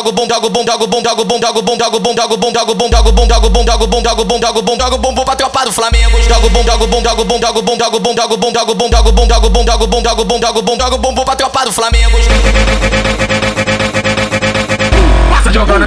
joga o bom, joga o bom, joga o bom, joga o bom, joga o bom, joga o bom, joga o bom, joga o bom, joga o bom, joga o bom, joga o bom, joga o bom, joga o bom, joga o bom, bom, pra tropa do Flamengo. Joga o bom, joga o bom, joga o bom, joga o bom, joga o bom, joga o bom, joga o bom, joga o bom, joga o bom, joga o bom, joga o bom, joga o bom, joga o bom, pra tropa do Flamengo. Passa jogando,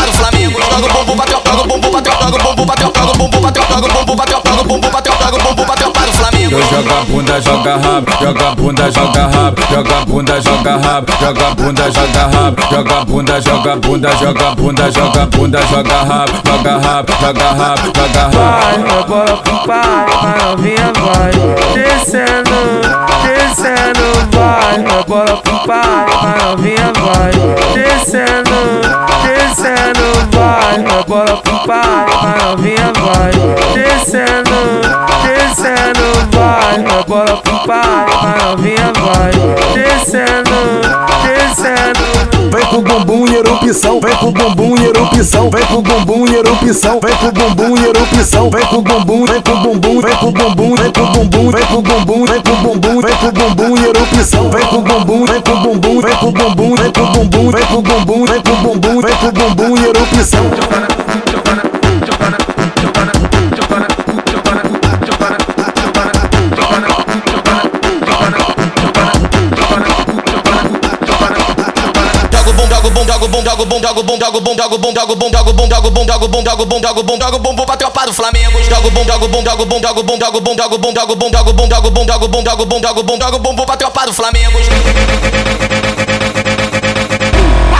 joga o bumbum pra tropa, joga o bumbum pra tropa, joga o bumbum pra tropa do Flamengo. Joga bunda, joga rabo, joga bunda, joga rabo, joga bunda, joga rabo, joga bunda, joga rabo, joga bunda, joga bunda, joga bunda, joga bunda, joga rabo, joga rabo, joga rabo, joga rabo. Vai, a bola pro pai, a novinha vai descendo, descendo, vai, a bola pro pai, a novinha vai descendo, descendo, vai, a bola pro pai, a novinha vai erupção, vem pro bumbum e erupção, vem pro bumbum e erupção, vem pro bumbum e erupção, vem pro bumbum, vem pro bumbum, vem pro bumbum, vem pro bumbum, vem pro bumbum, vem pro bumbum, vem pro bumbum e erupção, vem pro bumbum, vem pro bumbum, vem pro bumbum, vem pro bumbum, vem pro bumbum, vem pro bumbum, vem pro bumbum e erupção. Joga o bom, joga o bom, joga o bom, joga o bom, joga o bom, joga o bom, joga o bom, joga o bom, joga o bom, joga o bom, joga o bom, joga o bom, bom, pra tropa do Flamengo. Joga o bom, joga o bom, joga o bom, joga o bom, joga o bom, joga o bom, joga o bom, joga o bom, joga o bom, joga o bom, joga o bom, joga o bom, joga o bom, pra tropa do Flamengo.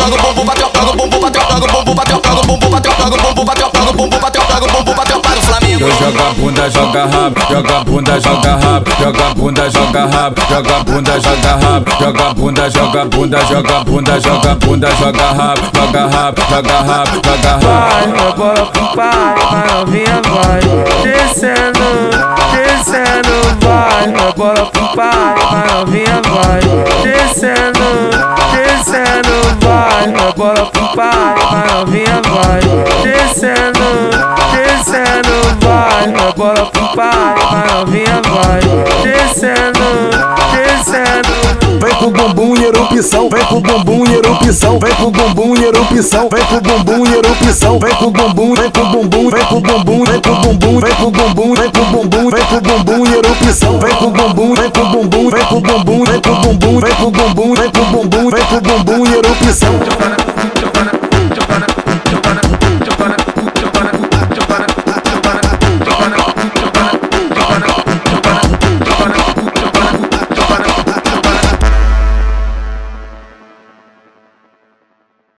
joga o bumbum pra tropa, joga o bumbum pra tropa, joga o bumbum pra tropa, joga o bumbum pra tropa, joga o bumbum pra tropa, joga o bumbum pra tropa, joga o bumbum pra tropa do Flamengo. Joga bunda, joga rabo, joga bunda, joga rabo, joga bunda, joga rabo, joga bunda, joga rabo, joga bunda, joga bunda, joga bunda, joga bunda, joga rabo, joga rabo, joga rabo, joga rabo. Vai, a bola pro pai, a novinha vai descendo, descendo, vai, a bola pro pai, a novinha vai descendo, descendo, vai, a bola pro pai, a novinha vai. Descendo, descendo, vai, a bola pro pai, a novinha vai pro bumbum e erupção, vem pro bumbum e erupção, vem pro bumbum e erupção, vem pro bumbum e erupção, vem pro bumbum, vem pro bumbum, vem pro bumbum, vem pro bumbum, vem pro bumbum, vem pro bumbum, vem pro bumbum e erupção, vem pro bumbum, vem pro bumbum, vem pro bumbum, vem pro bumbum, vem pro bumbum, vem pro bumbum, vem pro bumbum e erupção.